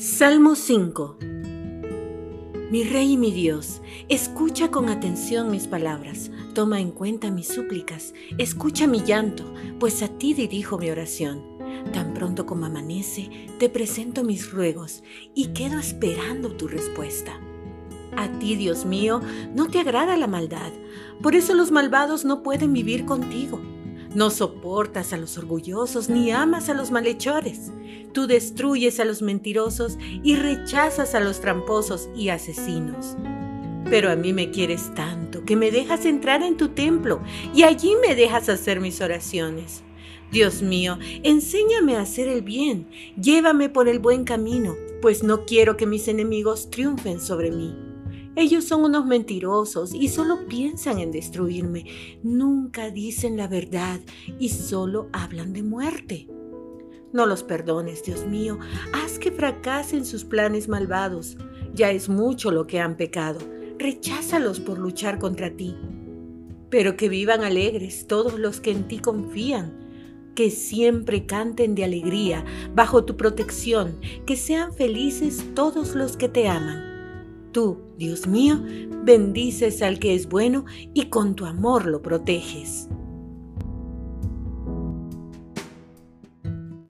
Salmo 5 Mi Rey y mi Dios, escucha con atención mis palabras, toma en cuenta mis súplicas, escucha mi llanto, pues a ti dirijo mi oración. Tan pronto como amanece, te presento mis ruegos y quedo esperando tu respuesta. A ti, Dios mío, no te agrada la maldad, por eso los malvados no pueden vivir contigo. No soportas a los orgullosos ni amas a los malhechores. Tú destruyes a los mentirosos y rechazas a los tramposos y asesinos. Pero a mí me quieres tanto que me dejas entrar en tu templo y allí me dejas hacer mis oraciones. Dios mío, enséñame a hacer el bien, llévame por el buen camino, pues no quiero que mis enemigos triunfen sobre mí. Ellos son unos mentirosos y solo piensan en destruirme. Nunca dicen la verdad y solo hablan de muerte. No los perdones, Dios mío. Haz que fracasen sus planes malvados. Ya es mucho lo que han pecado. Recházalos por luchar contra ti. Pero que vivan alegres todos los que en ti confían. Que siempre canten de alegría bajo tu protección. Que sean felices todos los que te aman Tú, Dios mío, bendices al que es bueno y con tu amor lo proteges.